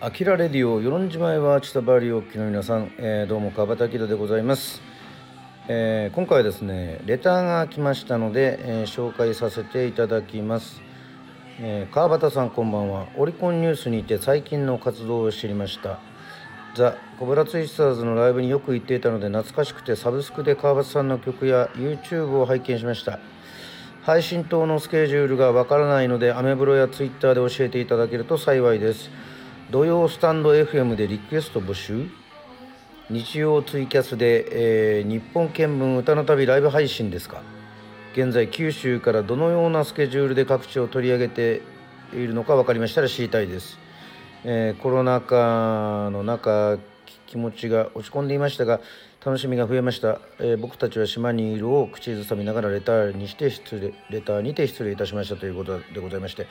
アキラレディオ、与論島へは千田バリオ機の皆さん、えー、どうも川端明でございます、えー、今回はですね、レターが来ましたので、えー、紹介させていただきます、え川端さんこんばんは。オリコンニュースにて最近の活動を知りました。ザ・コブラツイスターズのライブによく行っていたので懐かしくてサブスクで川端さんの曲や YouTube を拝見しました。配信等のスケジュールがわからないのでアメブロや Twitter で教えていただけると幸いです。土曜スタンド FM でリクエスト募集。日曜ツイキャスで、えー、日本見聞歌の旅ライブ配信ですか。現在九州からどのようなスケジュールで各地を取り上げているのか分かりましたら知りたいです、えー、コロナ禍の中気持ちが落ち込んでいましたが楽しみが増えました、えー、僕たちは島にいるを口ずさみながらレターにして失礼レターにて失礼いたしましたということでございまして。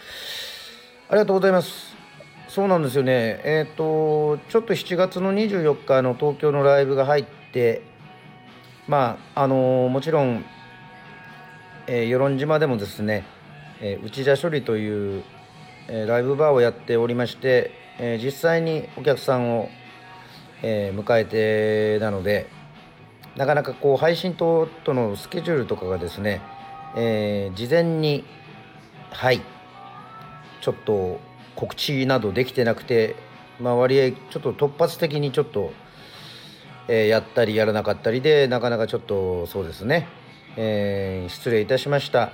ありがとうございます。そうなんですよね。えっ、ー、とちょっと7月の24日の東京のライブが入ってまああのもちろん、えー、与論島でもですね、えー、内田処理という、えー、ライブバーをやっておりまして、えー、実際にお客さんを、えー、迎えてなのでなかなかこう配信等とのスケジュールとかがですね、えー、事前にはいちょっと告知などできてなくて、まあ、割合ちょっと突発的にちょっと、えー、やったりやらなかったりでなかなかちょっとそうですね、えー、失礼いたしました。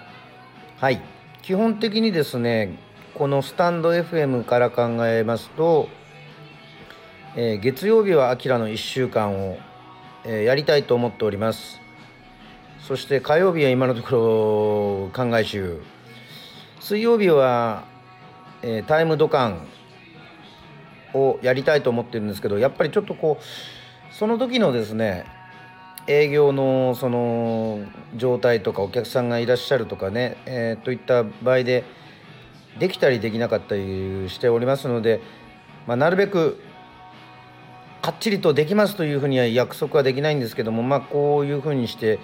はい。基本的にですねこのスタンド FM から考えますと、えー、月曜日はあきらの1週間を、え、やりたいと思っております。そして火曜日は今のところ考え集水曜日はえー、タイムドカンをやりたいと思ってるんですけどやっぱりちょっとこうその時のですね営業のその状態とかお客さんがいらっしゃるとかね、えー、といった場合でできたりできなかったりしておりますので、まあ、なるべくかっちりとできますというふうには約束はできないんですけどもまあこういうふうにして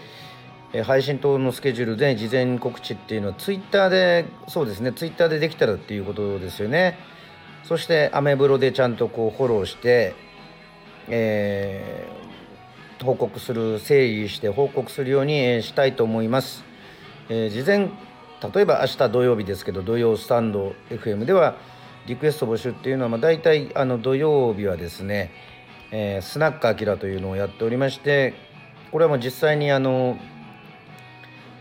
え配信等のスケジュールで事前告知っていうのはツイッターでそうですねツイッターでできたらっていうことですよね。そしてアメブロでちゃんとこうフォローして、えー、報告する整理して報告するようにしたいと思います、えー、事前例えば明日土曜日ですけど土曜スタンド FM ではリクエスト募集っていうのはまあ大体あの土曜日はですね、えー、スナックアキラというのをやっておりましてこれはもう実際にあの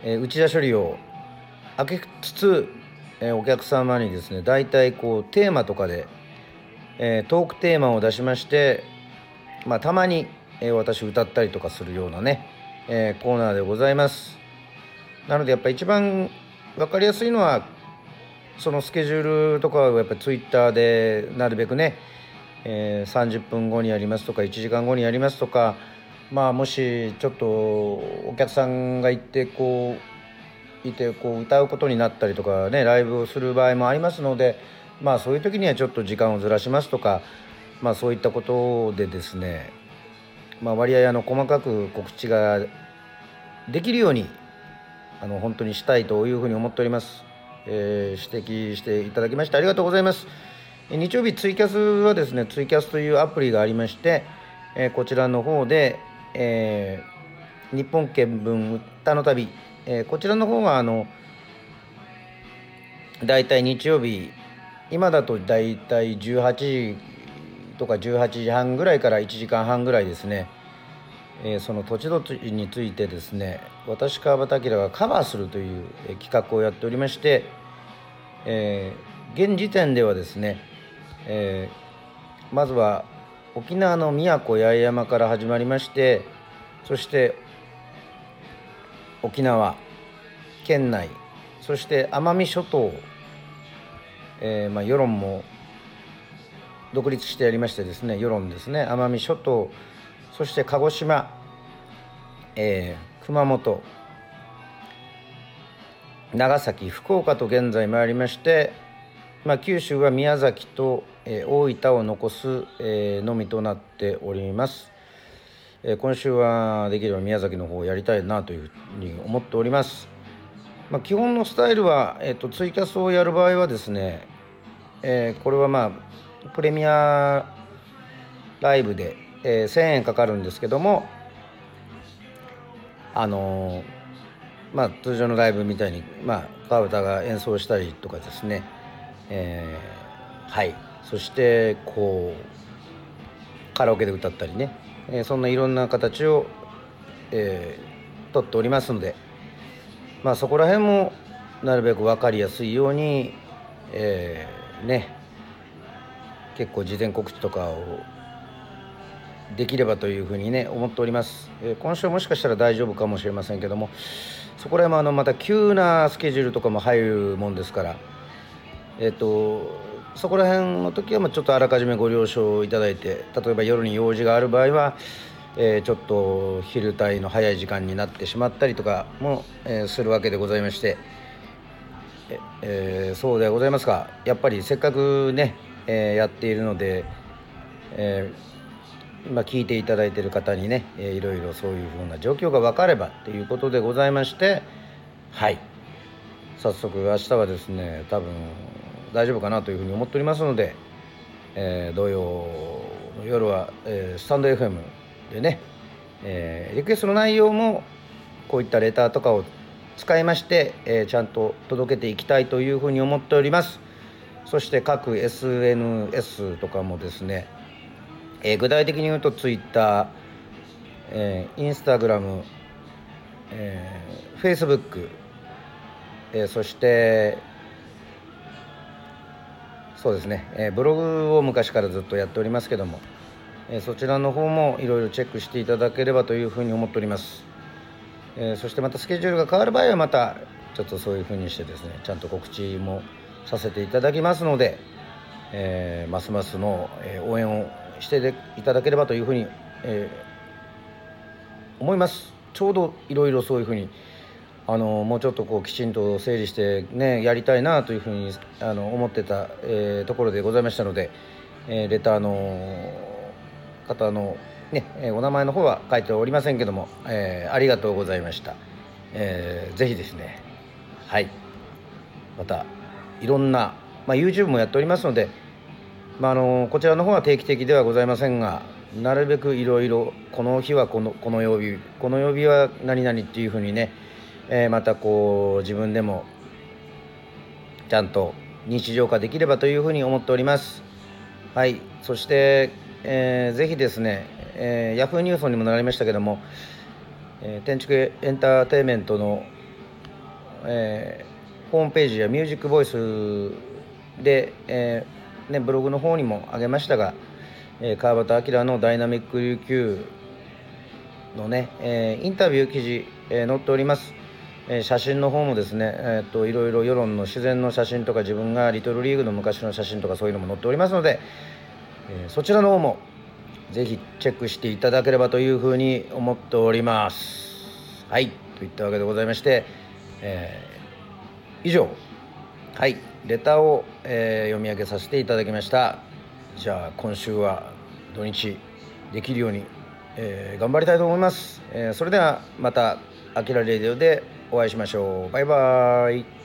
えー、内田処理を開けつつ、えー、お客様にですね大体こうテーマとかで、えー、トークテーマを出しまして、まあ、たまに、え私歌ったりとかするようなね、えコーナーでございます。なのでやっぱ一番分かりやすいのはそのスケジュールとかはやっぱツイッターでなるべくね、え30分後にやりますとか1時間後にやりますとかまあもしちょっとお客さんがいてこういてこう歌うことになったりとかねライブをする場合もありますのでまあそういう時にはちょっと時間をずらしますとかまあそういったことでですねまあ割合あの細かく告知ができるようにあの本当にしたいというふうに思っております、えー、指摘していただきましてありがとうございます。日曜日ツイキャスはですねツイキャスというアプリがありまして、えー、こちらの方でえー、日本見聞歌の旅、えー、こちらの方はあの大体日曜日今だと大体18時とか18時半ぐらいから1時間半ぐらいですね、えー、その土地土地についてですね私川端明がカバーするという企画をやっておりまして、えー、現時点ではですね、えー、まずは沖縄の宮古八重山から始まりましてそして沖縄県内そして奄美諸島、えー、まあ、世論も独立してやりましてですね世論ですね奄美諸島そして鹿児島、えー、熊本長崎福岡と現在参りまして、まあ、九州は宮崎とえ大分を残す、えのみとなっております。え今週はできれば宮崎の方をやりたいなというふうに思っております。まあ、基本のスタイルは、えーと、ツイキャスをやる場合はですね、えー、これはまあプレミアライブで、えー、1,000円かかるんですけどもあのー、まあ通常のライブみたいにまあ川端が演奏したりとかですね、えー、はい。そしてこうカラオケで歌ったりね、えー、そんないろんな形を、えー、とっておりますので。まあそこら辺もなるべく分かりやすいように、えー、ね。結構事前告知とかをできればというふうにね思っております、えー、今週もしかしたら大丈夫かもしれませんけども。そこら辺もあのまた急なスケジュールとかも入るもんですから。えっ、とそこら辺の時はまちょっとあらかじめご了承いただいて例えば夜に用事がある場合は、えー、ちょっと昼帯の早い時間になってしまったりとかも、えー、するわけでございましてえ、ー、そうでございますか。やっぱりせっかくね、えやっているので、え今聞いていただいている方にね、えいろいろそういうふうな状況が分かればということでございましてはい。早速明日はですね多分大丈夫かなというふうに思っておりますので、えー、土曜の夜は、えー、スタンド FM でね、えー、リクエストの内容もこういったレターとかを使いまして、えー、ちゃんと届けていきたいというふうに思っております。そして各 SNS とかもですね、えー、具体的に言うと Twitter、えー、Instagram、えー、Facebook、えー、そしてそうですね、えー、ブログを昔からずっとやっておりますけども、えー、そちらの方もいろいろチェックしていただければというふうに思っております、えー、そしてまたスケジュールが変わる場合はまたちょっとそういうふうにしてですねちゃんと告知もさせていただきますので、えー、ますますの、応援をしていただければというふうに、え思います。ちょうどいろいろそういうふうにあのもうちょっとこうきちんと整理してねやりたいなというふうにあの思ってた、えー、ところでございましたので、えー、レターの方のね、えお名前の方は書いておりませんけども、えー、ありがとうございました、えー、ぜひですねはい。またいろんな、まあ、YouTube もやっておりますので、まあ、あのこちらの方は定期的ではございませんがなるべくいろいろこの日はこのこの曜日この曜日は何々っていうふうにねえー、またこう自分でもちゃんと日常化できればというふうに思っております。はい。そして、えー、ぜひですね、えー、ヤフーニュースにもなりましたけども、えー、建築エンターテインメントの、えー、ホームページやミュージックボイスで、えーね、ブログの方にもあげましたが、えー、川端明のダイナミック琉球のね、えー、インタビュー記事、えー、載っております。え写真の方もですね、え、っといろいろ世論の自然の写真とか自分がリトルリーグの昔の写真とかそういうのも載っておりますので、え、そちらの方もぜひチェックしていただければというふうに思っております。はいといったわけでございまして、えー、以上。はいレターを、えー、読み上げさせていただきました。じゃあ今週は土日できるように、えー、頑張りたいと思います、えそれではまた「あきらレディオ」でお会いしましょう。バイバーイ。